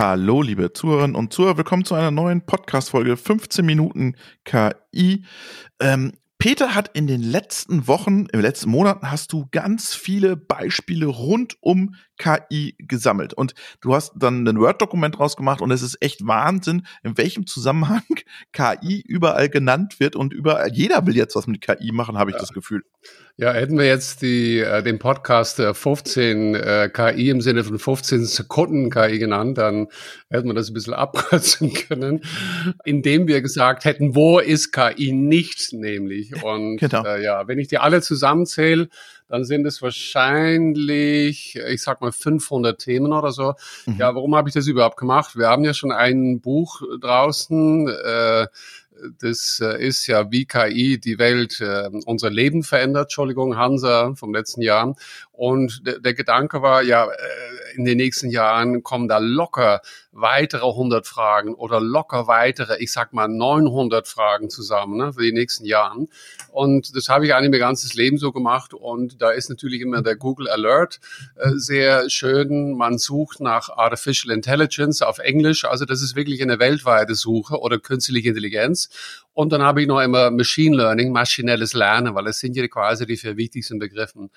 Hallo, liebe Zuhörerinnen und Zuhörer, willkommen zu einer neuen Podcast-Folge 15 Minuten KI. Ähm, Peter hat in den letzten Wochen, in den letzten Monaten hast du ganz viele Beispiele rund um KI gesammelt. Und du hast dann ein Word-Dokument rausgemacht und es ist echt Wahnsinn, in welchem Zusammenhang KI überall genannt wird und überall, jeder will jetzt was mit KI machen, habe ich ja. das Gefühl. Ja, hätten wir jetzt die, äh, den Podcast äh, 15 äh, KI im Sinne von 15 Sekunden KI genannt, dann hätten wir das ein bisschen abkürzen können, indem wir gesagt hätten, wo ist KI nicht nämlich? Und genau. äh, ja, wenn ich die alle zusammenzähle, dann sind es wahrscheinlich, ich sag mal 500 Themen oder so. Mhm. Ja, warum habe ich das überhaupt gemacht? Wir haben ja schon ein Buch draußen, äh, das äh, ist ja, wie KI die Welt, äh, unser Leben verändert. Entschuldigung, Hansa vom letzten Jahr. Und der, der Gedanke war, ja, äh, in den nächsten Jahren kommen da locker weitere 100 Fragen oder locker weitere, ich sag mal 900 Fragen zusammen ne, für die nächsten Jahren. Und das habe ich eigentlich mein ganzes Leben so gemacht. Und da ist natürlich immer der Google Alert äh, sehr schön. Man sucht nach Artificial Intelligence auf Englisch. Also das ist wirklich eine weltweite Suche oder künstliche Intelligenz. Und dann habe ich noch immer Machine Learning, maschinelles Lernen, weil es sind ja quasi die vier wichtigsten Begriffen.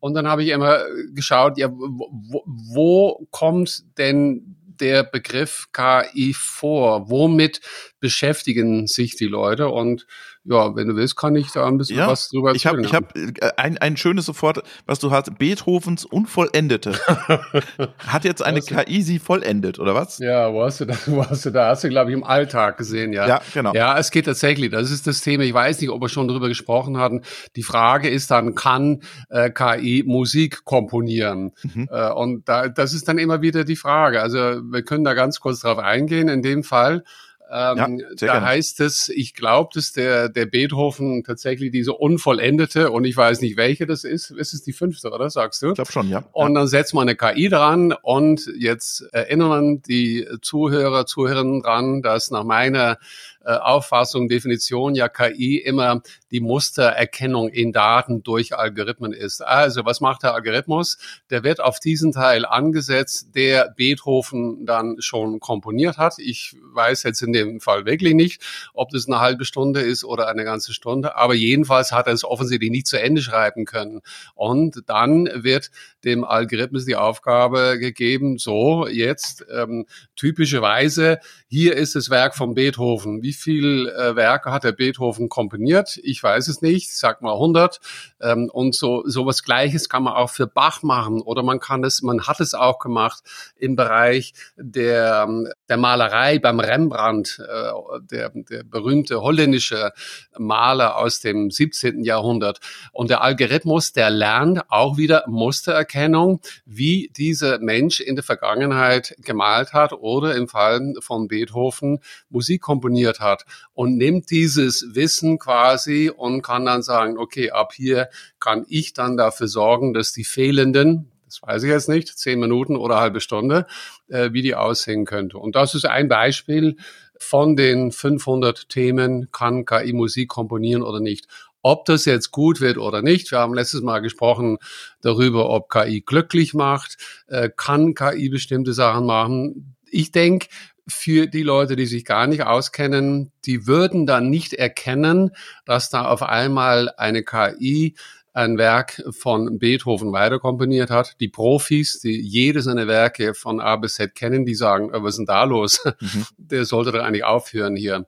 Und dann habe ich immer geschaut, ja, wo, wo kommt denn der Begriff KI vor? Womit beschäftigen sich die Leute? Und ja, wenn du willst, kann ich da ein bisschen ja, was drüber erzählen. Ich habe ich hab ein, ein schönes sofort, was du hast, Beethovens Unvollendete. Hat jetzt eine KI sie vollendet, oder was? Ja, wo hast du da, wo hast du da, hast du, glaube ich, im Alltag gesehen, ja. Ja, genau. Ja, es geht tatsächlich, das ist das Thema, ich weiß nicht, ob wir schon drüber gesprochen hatten. Die Frage ist dann, kann äh, KI Musik komponieren? Mhm. Äh, und da, das ist dann immer wieder die Frage. Also wir können da ganz kurz drauf eingehen. In dem Fall ähm, ja, da gerne. heißt es, ich glaube, dass der, der Beethoven tatsächlich diese unvollendete, und ich weiß nicht, welche das ist, ist es die fünfte, oder sagst du? Ich glaube schon, ja. Und dann setzt man eine KI dran und jetzt erinnern die Zuhörer, Zuhörerinnen dran, dass nach meiner äh, Auffassung, Definition ja KI immer die Mustererkennung in Daten durch Algorithmen ist. Also was macht der Algorithmus? Der wird auf diesen Teil angesetzt, der Beethoven dann schon komponiert hat. Ich weiß jetzt in dem Fall wirklich nicht, ob das eine halbe Stunde ist oder eine ganze Stunde, aber jedenfalls hat er es offensichtlich nicht zu Ende schreiben können. Und dann wird dem Algorithmus die Aufgabe gegeben, so jetzt ähm, typischerweise, hier ist das Werk von Beethoven. Wie wie viel äh, Werke hat der Beethoven komponiert? Ich weiß es nicht, sag mal 100. Ähm, und so sowas Gleiches kann man auch für Bach machen oder man kann es, man hat es auch gemacht im Bereich der der Malerei beim Rembrandt, äh, der der berühmte holländische Maler aus dem 17. Jahrhundert. Und der Algorithmus, der lernt auch wieder Mustererkennung, wie dieser Mensch in der Vergangenheit gemalt hat oder im Fall von Beethoven Musik komponiert hat und nimmt dieses Wissen quasi und kann dann sagen, okay, ab hier kann ich dann dafür sorgen, dass die fehlenden, das weiß ich jetzt nicht, zehn Minuten oder halbe Stunde, äh, wie die aussehen könnte. Und das ist ein Beispiel von den 500 Themen, kann KI Musik komponieren oder nicht. Ob das jetzt gut wird oder nicht, wir haben letztes Mal gesprochen darüber, ob KI glücklich macht, äh, kann KI bestimmte Sachen machen. Ich denke, für die Leute, die sich gar nicht auskennen, die würden dann nicht erkennen, dass da auf einmal eine KI ein Werk von Beethoven weiterkomponiert hat. Die Profis, die jede seiner Werke von A bis Z kennen, die sagen, äh, was ist denn da los? Mhm. Der sollte doch eigentlich aufhören hier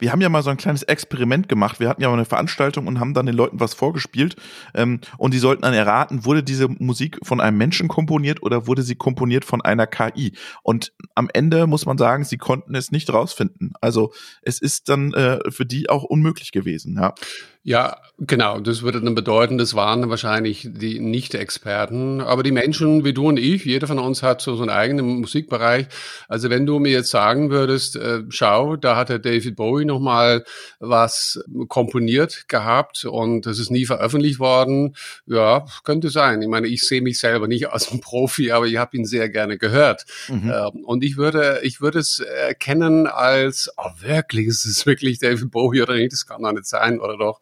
wir haben ja mal so ein kleines Experiment gemacht. Wir hatten ja mal eine Veranstaltung und haben dann den Leuten was vorgespielt. Ähm, und die sollten dann erraten, wurde diese Musik von einem Menschen komponiert oder wurde sie komponiert von einer KI? Und am Ende muss man sagen, sie konnten es nicht rausfinden. Also es ist dann äh, für die auch unmöglich gewesen, ja. Ja, genau. Das würde dann bedeuten, das waren wahrscheinlich die Nicht-Experten. Aber die Menschen wie du und ich, jeder von uns hat so seinen eigenen Musikbereich. Also wenn du mir jetzt sagen würdest, äh, schau, da hat der David Bowie nochmal was komponiert gehabt und das ist nie veröffentlicht worden. Ja, könnte sein. Ich meine, ich sehe mich selber nicht als ein Profi, aber ich habe ihn sehr gerne gehört. Mhm. Ähm, und ich würde, ich würde es erkennen als, oh wirklich, ist es wirklich David Bowie oder nicht? Das kann doch nicht sein, oder doch?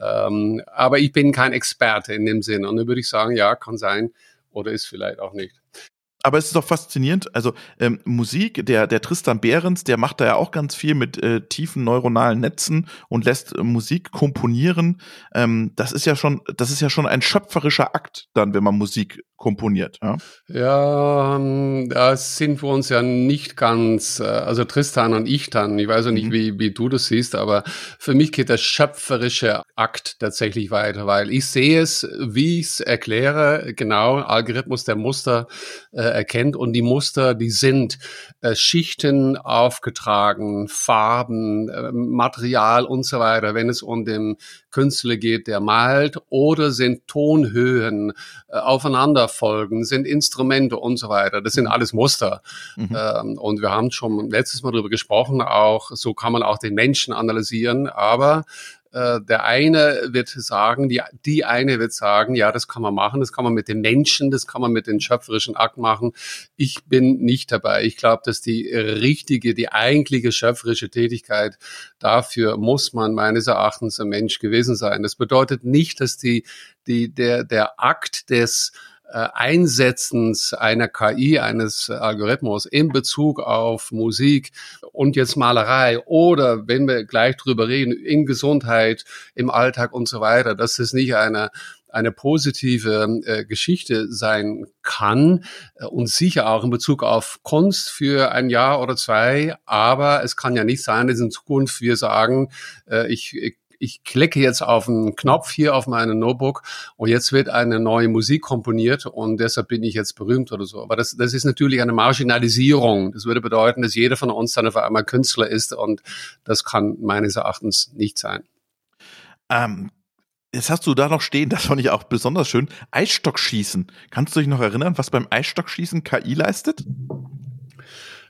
Ähm, aber ich bin kein Experte in dem Sinn. Und dann würde ich sagen, ja, kann sein oder ist vielleicht auch nicht. Aber es ist doch faszinierend. Also ähm, Musik, der, der Tristan Behrens, der macht da ja auch ganz viel mit äh, tiefen neuronalen Netzen und lässt äh, Musik komponieren. Ähm, das ist ja schon, das ist ja schon ein schöpferischer Akt dann, wenn man Musik komponiert. Ja, ja ähm, da sind wir uns ja nicht ganz, äh, also Tristan und ich dann, ich weiß ja nicht, mhm. wie, wie du das siehst, aber für mich geht der schöpferische Akt tatsächlich weiter, weil ich sehe es, wie ich es erkläre, genau, Algorithmus der Muster äh, erkennt und die Muster, die sind äh, Schichten aufgetragen, Farben, äh, Material und so weiter, wenn es um den Künstler geht, der malt, oder sind Tonhöhen äh, aufeinanderfolgen, sind Instrumente und so weiter. Das sind alles Muster. Mhm. Ähm, und wir haben schon letztes Mal darüber gesprochen, auch so kann man auch den Menschen analysieren, aber äh, der eine wird sagen, die, die eine wird sagen, ja, das kann man machen, das kann man mit den Menschen, das kann man mit den schöpferischen Akt machen. Ich bin nicht dabei. Ich glaube, dass die richtige, die eigentliche schöpferische Tätigkeit, dafür muss man meines Erachtens ein Mensch gewesen sein. Das bedeutet nicht, dass die, die, der, der Akt des Einsetzens einer KI, eines Algorithmus in Bezug auf Musik und jetzt Malerei oder wenn wir gleich drüber reden, in Gesundheit, im Alltag und so weiter, dass es nicht eine eine positive äh, Geschichte sein kann äh, und sicher auch in Bezug auf Kunst für ein Jahr oder zwei. Aber es kann ja nicht sein, dass in Zukunft wir sagen, äh, ich, ich ich klicke jetzt auf einen Knopf hier auf meinem Notebook und jetzt wird eine neue Musik komponiert und deshalb bin ich jetzt berühmt oder so. Aber das, das ist natürlich eine Marginalisierung. Das würde bedeuten, dass jeder von uns dann auf einmal Künstler ist und das kann meines Erachtens nicht sein. Ähm, Jetzt hast du da noch stehen, das fand ich auch besonders schön. Eisstockschießen. Kannst du dich noch erinnern, was beim Eisstockschießen KI leistet?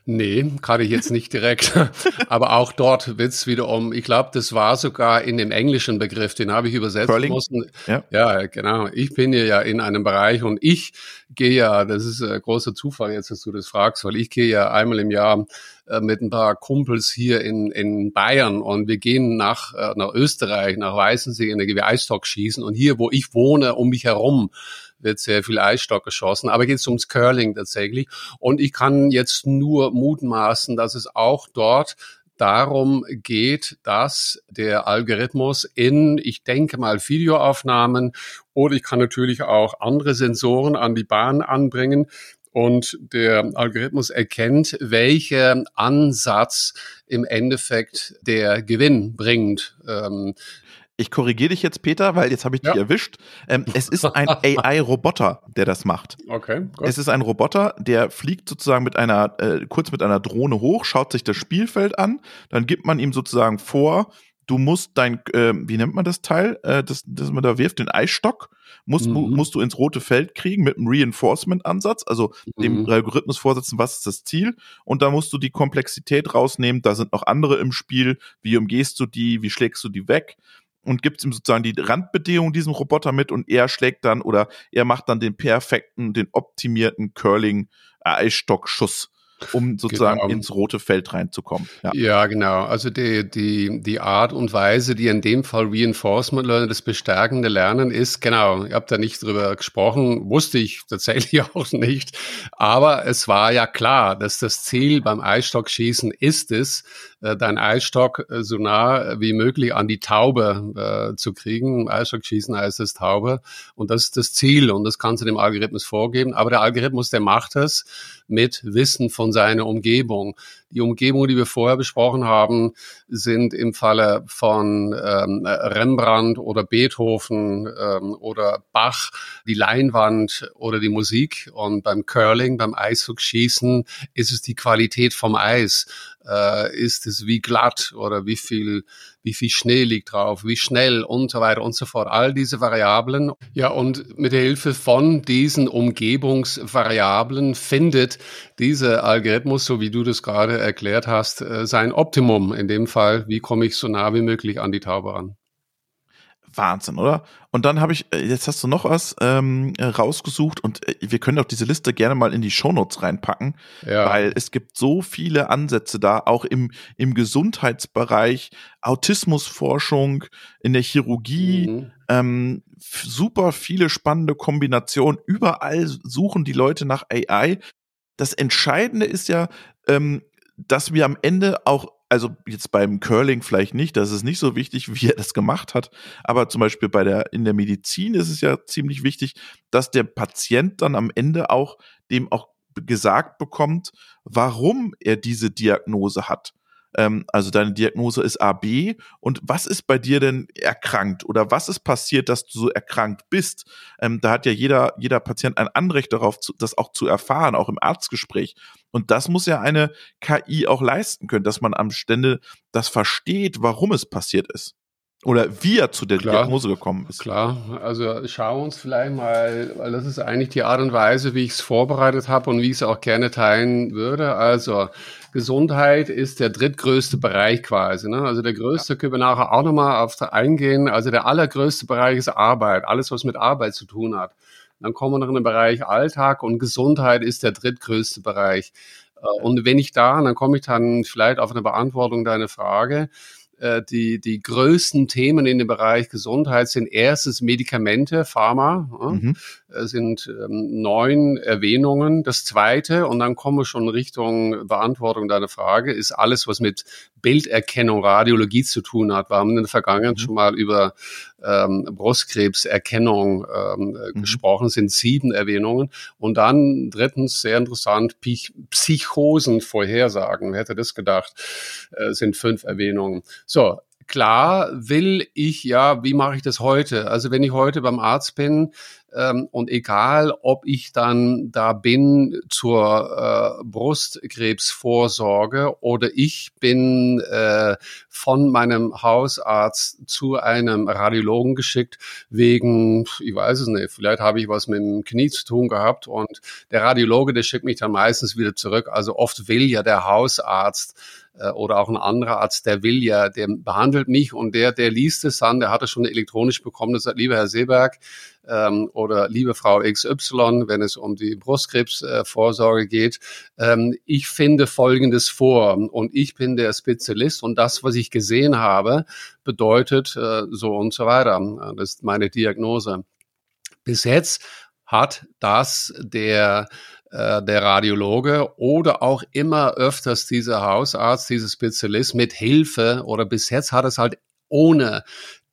Nee, gerade jetzt nicht direkt. Aber auch dort wird's wieder um, ich glaube, das war sogar in dem englischen Begriff, den habe ich übersetzt Curling? müssen. Ja. ja, genau. Ich bin ja in einem Bereich und ich gehe ja, das ist ein großer Zufall jetzt, dass du das fragst, weil ich gehe ja einmal im Jahr äh, mit ein paar Kumpels hier in, in Bayern und wir gehen nach, äh, nach Österreich, nach Weißensee in der Eisstock schießen und hier, wo ich wohne, um mich herum, wird sehr viel Eisstock geschossen. Aber geht es ums Curling tatsächlich. Und ich kann jetzt nur mutmaßen, dass es auch dort darum geht, dass der Algorithmus in, ich denke mal, Videoaufnahmen oder ich kann natürlich auch andere Sensoren an die Bahn anbringen, und der Algorithmus erkennt, welcher Ansatz im Endeffekt der Gewinn bringt. Ähm, ich korrigiere dich jetzt, Peter, weil jetzt habe ich dich erwischt. Ähm, es ist ein AI-Roboter, der das macht. Okay. Gut. Es ist ein Roboter, der fliegt sozusagen mit einer, äh, kurz mit einer Drohne hoch, schaut sich das Spielfeld an, dann gibt man ihm sozusagen vor, du musst dein, äh, wie nennt man das Teil, äh, das, das man da wirft, den Eisstock, musst, mhm. musst du ins rote Feld kriegen mit einem Reinforcement-Ansatz, also mhm. dem Algorithmus vorsetzen, was ist das Ziel, und da musst du die Komplexität rausnehmen, da sind noch andere im Spiel, wie umgehst du die, wie schlägst du die weg, und gibt ihm sozusagen die Randbedingungen diesem Roboter mit und er schlägt dann oder er macht dann den perfekten, den optimierten Curling-Eisstockschuss um sozusagen genau. ins rote Feld reinzukommen. Ja. ja, genau. Also die, die, die Art und Weise, die in dem Fall Reinforcement Learning, das bestärkende Lernen ist, genau, ich habe da nicht drüber gesprochen, wusste ich tatsächlich auch nicht. Aber es war ja klar, dass das Ziel beim Eisstockschießen ist es, äh, dein Eisstock äh, so nah wie möglich an die Taube äh, zu kriegen. Eisstockschießen heißt es Taube. Und das ist das Ziel und das kannst du dem Algorithmus vorgeben. Aber der Algorithmus, der macht es mit Wissen von seiner Umgebung. Die Umgebung, die wir vorher besprochen haben, sind im Falle von ähm, Rembrandt oder Beethoven ähm, oder Bach die Leinwand oder die Musik. Und beim Curling, beim Eishockeyschießen ist es die Qualität vom Eis. Äh, ist es wie glatt oder wie viel, wie viel Schnee liegt drauf, wie schnell und so weiter und so fort. All diese Variablen. Ja, und mit der Hilfe von diesen Umgebungsvariablen findet dieser Algorithmus, so wie du das gerade erklärt hast, äh, sein Optimum. In dem Fall, wie komme ich so nah wie möglich an die Taube ran. Wahnsinn, oder? Und dann habe ich, äh, jetzt hast du noch was ähm, rausgesucht und äh, wir können auch diese Liste gerne mal in die Shownotes reinpacken, ja. weil es gibt so viele Ansätze da, auch im, im Gesundheitsbereich, Autismusforschung, in der Chirurgie, mhm. ähm, super viele spannende Kombinationen. Überall suchen die Leute nach AI das Entscheidende ist ja, ähm, dass wir am Ende auch also jetzt beim Curling vielleicht nicht, das ist nicht so wichtig, wie er das gemacht hat, aber zum Beispiel bei der, in der Medizin ist es ja ziemlich wichtig, dass der Patient dann am Ende auch dem auch gesagt bekommt, warum er diese Diagnose hat ähm, also deine Diagnose ist AB und was ist bei dir denn erkrankt oder was ist passiert, dass du so erkrankt bist? Ähm, da hat ja jeder, jeder Patient ein Anrecht darauf, zu, das auch zu erfahren, auch im Arztgespräch. Und das muss ja eine KI auch leisten können, dass man am Stände das versteht, warum es passiert ist. Oder wie er zu der Klar, Diagnose gekommen ist. Klar, also schau uns vielleicht mal, weil das ist eigentlich die Art und Weise, wie ich es vorbereitet habe und wie ich es auch gerne teilen würde. Also Gesundheit ist der drittgrößte Bereich quasi. Ne? Also der größte, können wir nachher auch nochmal auf eingehen. Also der allergrößte Bereich ist Arbeit, alles was mit Arbeit zu tun hat. Dann kommen wir noch in den Bereich Alltag und Gesundheit ist der drittgrößte Bereich. Äh, und wenn ich da, dann komme ich dann vielleicht auf eine Beantwortung deiner Frage. Äh, die, die größten Themen in dem Bereich Gesundheit sind erstens Medikamente, Pharma, mhm. Äh, sind ähm, neun Erwähnungen. Das zweite, und dann kommen wir schon Richtung Beantwortung deiner Frage, ist alles, was mit Bilderkennung, Radiologie zu tun hat. Wir haben in der Vergangenheit mhm. schon mal über ähm, Brustkrebserkennung ähm, mhm. gesprochen, sind sieben Erwähnungen. Und dann drittens, sehr interessant, Psychosen vorhersagen. Wer hätte das gedacht? Äh, sind fünf Erwähnungen. So, klar will ich ja, wie mache ich das heute? Also wenn ich heute beim Arzt bin und egal, ob ich dann da bin zur äh, Brustkrebsvorsorge oder ich bin äh, von meinem Hausarzt zu einem Radiologen geschickt wegen, ich weiß es nicht, vielleicht habe ich was mit dem Knie zu tun gehabt und der Radiologe, der schickt mich dann meistens wieder zurück. Also oft will ja der Hausarzt oder auch ein anderer Arzt, der will ja, der behandelt mich und der, der liest es dann, der hat es schon elektronisch bekommen, das sagt, lieber Herr Seeberg ähm, oder liebe Frau XY, wenn es um die Brustkrebsvorsorge äh, geht, ähm, ich finde Folgendes vor und ich bin der Spezialist und das, was ich gesehen habe, bedeutet äh, so und so weiter. Das ist meine Diagnose. Bis jetzt hat das der äh, der Radiologe oder auch immer öfters dieser Hausarzt, dieser Spezialist mit Hilfe oder bis jetzt hat es halt ohne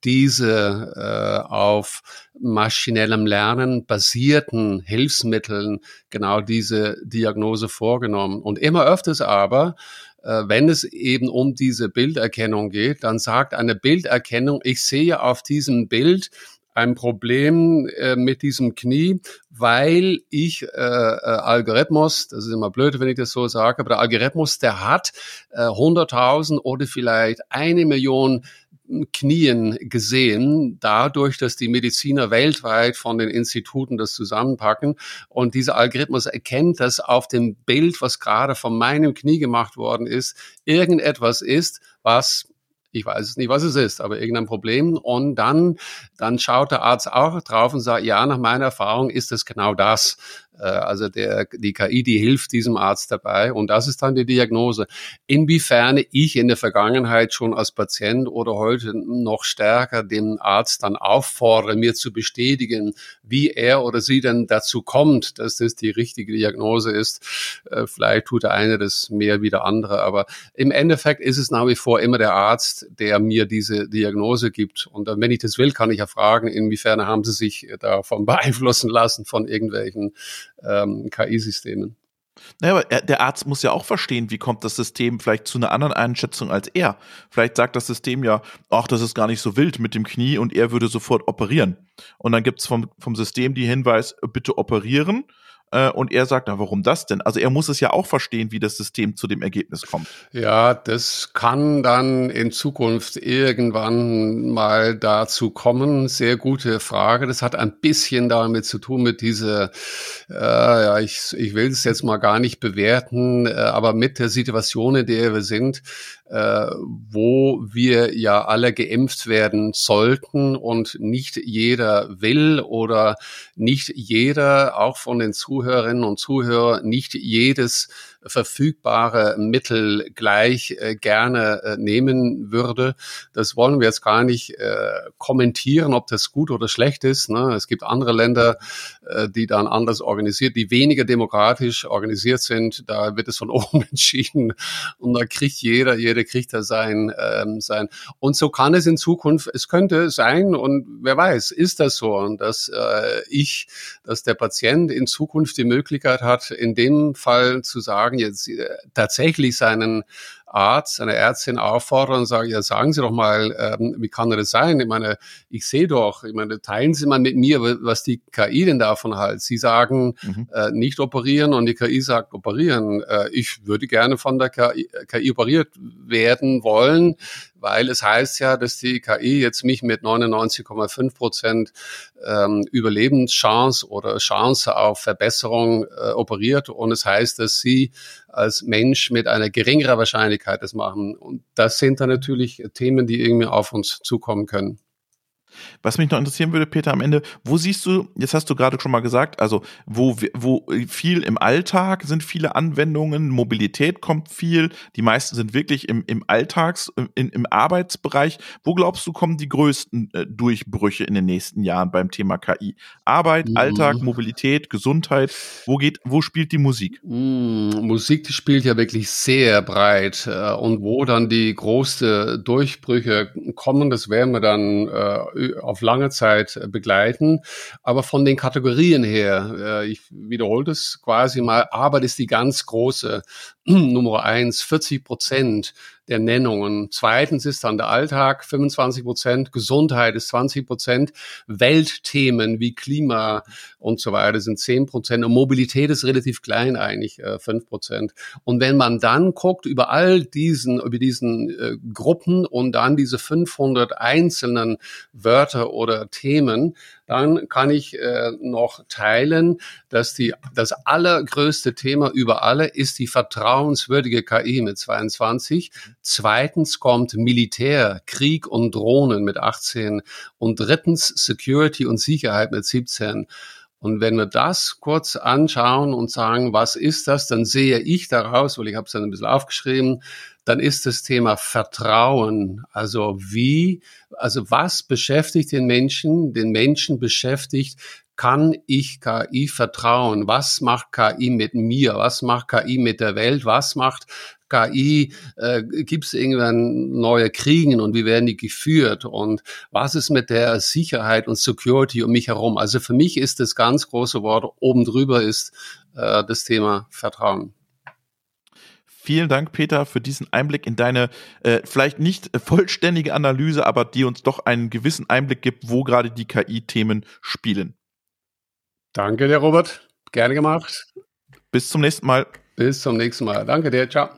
diese äh, auf maschinellem Lernen basierten Hilfsmitteln genau diese Diagnose vorgenommen. Und immer öfters aber, äh, wenn es eben um diese Bilderkennung geht, dann sagt eine Bilderkennung, ich sehe auf diesem Bild ein Problem äh, mit diesem Knie, weil ich äh, äh, Algorithmus, das ist immer blöd, wenn ich das so sage, aber der Algorithmus, der hat äh, 100.000 oder vielleicht eine Million Knien gesehen, dadurch, dass die Mediziner weltweit von den Instituten das zusammenpacken. Und dieser Algorithmus erkennt, dass auf dem Bild, was gerade von meinem Knie gemacht worden ist, irgendetwas ist, was ich weiß es nicht, was es ist, aber irgendein Problem. Und dann, dann schaut der Arzt auch drauf und sagt, ja, nach meiner Erfahrung ist es genau das. Äh, also der, die KI, die hilft diesem Arzt dabei und das ist dann die Diagnose. Inwiefern ich in der Vergangenheit schon als Patient oder heute noch stärker den Arzt dann auffordere, mir zu bestätigen, wie er oder sie denn dazu kommt, dass das die richtige Diagnose ist. Äh, vielleicht tut der eine das mehr wie der andere, aber im Endeffekt ist es nach wie vor immer der Arzt, der mir diese Diagnose gibt. Und wenn ich das will, kann ich ja fragen, inwiefern haben Sie sich davon beeinflussen lassen von irgendwelchen ähm, KI-Systemen. Naja, aber der Arzt muss ja auch verstehen, wie kommt das System vielleicht zu einer anderen Einschätzung als er. Vielleicht sagt das System ja, ach, das ist gar nicht so wild mit dem Knie und er würde sofort operieren. Und dann gibt es vom, vom System die Hinweis, bitte operieren. Äh, und er sagt, na, warum das denn? Also er muss es ja auch verstehen, wie das System zu dem Ergebnis kommt. Ja, das kann dann in Zukunft irgendwann mal dazu kommen. Sehr gute Frage. Das hat ein bisschen damit zu tun mit dieser, äh, ja, ich, ich will es jetzt mal gar nicht bewerten, äh, aber mit der Situation, in der wir sind, äh, wo wir ja alle geimpft werden sollten und nicht jeder will oder nicht jeder, auch von den Zuhörern, Zuhörerinnen und Zuhörer nicht jedes verfügbare Mittel gleich äh, gerne äh, nehmen würde. Das wollen wir jetzt gar nicht äh, kommentieren, ob das gut oder schlecht ist. Ne? Es gibt andere Länder, die dann anders organisiert, die weniger demokratisch organisiert sind. Da wird es von oben entschieden und da kriegt jeder, jeder kriegt da sein, ähm, sein. Und so kann es in Zukunft, es könnte sein und wer weiß, ist das so und dass ich, dass der Patient in Zukunft die Möglichkeit hat, in dem Fall zu sagen, sagen, jetzt äh, tatsächlich seinen Arzt, seine Ärztin auffordern und sagen, ja, sagen Sie doch mal, ähm, wie kann das sein? Ich meine, ich sehe doch, ich meine, teilen Sie mal mit mir, was die KI denn davon halt. Sie sagen, mhm. äh, nicht operieren und die KI sagt, operieren. Äh, ich würde gerne von der KI, KI operiert werden wollen weil es heißt ja, dass die KI jetzt mich mit 99,5 Prozent ähm, Überlebenschance oder Chance auf Verbesserung äh, operiert und es heißt, dass sie als Mensch mit einer geringeren Wahrscheinlichkeit das machen. Und das sind dann natürlich Themen, die irgendwie auf uns zukommen können. Was mich noch interessieren würde, Peter, am Ende, wo siehst du, jetzt hast du gerade schon mal gesagt, also wo, wo viel im Alltag sind viele Anwendungen, Mobilität kommt viel, die meisten sind wirklich im, im Alltags, im, im Arbeitsbereich. Wo glaubst du, kommen die größten äh, Durchbrüche in den nächsten Jahren beim Thema KI? Arbeit, mhm. Alltag, Mobilität, Gesundheit, wo geht, wo spielt die Musik? Mhm, Musik, die spielt ja wirklich sehr breit äh, und wo dann die großen Durchbrüche kommen, das werden wir dann äh, auf lange Zeit äh, begleiten. Aber von den Kategorien her, äh, ich wiederhole das quasi mal, Arbeit ist die ganz große Nummer eins, 40 Prozent der Nennungen. Zweitens ist dann der Alltag 25 Prozent, Gesundheit ist 20 Prozent, Weltthemen wie Klima und so weiter sind 10 Prozent und Mobilität ist relativ klein eigentlich, äh, 5 Prozent. Und wenn man dann guckt über all diesen, über diesen äh, Gruppen und dann diese 500 einzelnen Wörter oder Themen, dann kann ich äh, noch teilen, dass die, das allergrößte Thema über alle ist die vertrauenswürdige KI mit 22. Zweitens kommt Militär, Krieg und Drohnen mit 18 und drittens Security und Sicherheit mit 17. Und wenn wir das kurz anschauen und sagen, was ist das, dann sehe ich daraus, weil ich habe es dann ein bisschen aufgeschrieben, dann ist das Thema Vertrauen. Also wie, also was beschäftigt den Menschen? Den Menschen beschäftigt, kann ich KI vertrauen? Was macht KI mit mir? Was macht KI mit der Welt? Was macht KI? Äh, Gibt es irgendwann neue Kriegen und wie werden die geführt? Und was ist mit der Sicherheit und Security um mich herum? Also für mich ist das ganz große Wort oben drüber ist äh, das Thema Vertrauen. Vielen Dank, Peter, für diesen Einblick in deine äh, vielleicht nicht vollständige Analyse, aber die uns doch einen gewissen Einblick gibt, wo gerade die KI-Themen spielen. Danke dir, Robert. Gerne gemacht. Bis zum nächsten Mal. Bis zum nächsten Mal. Danke dir. Ciao.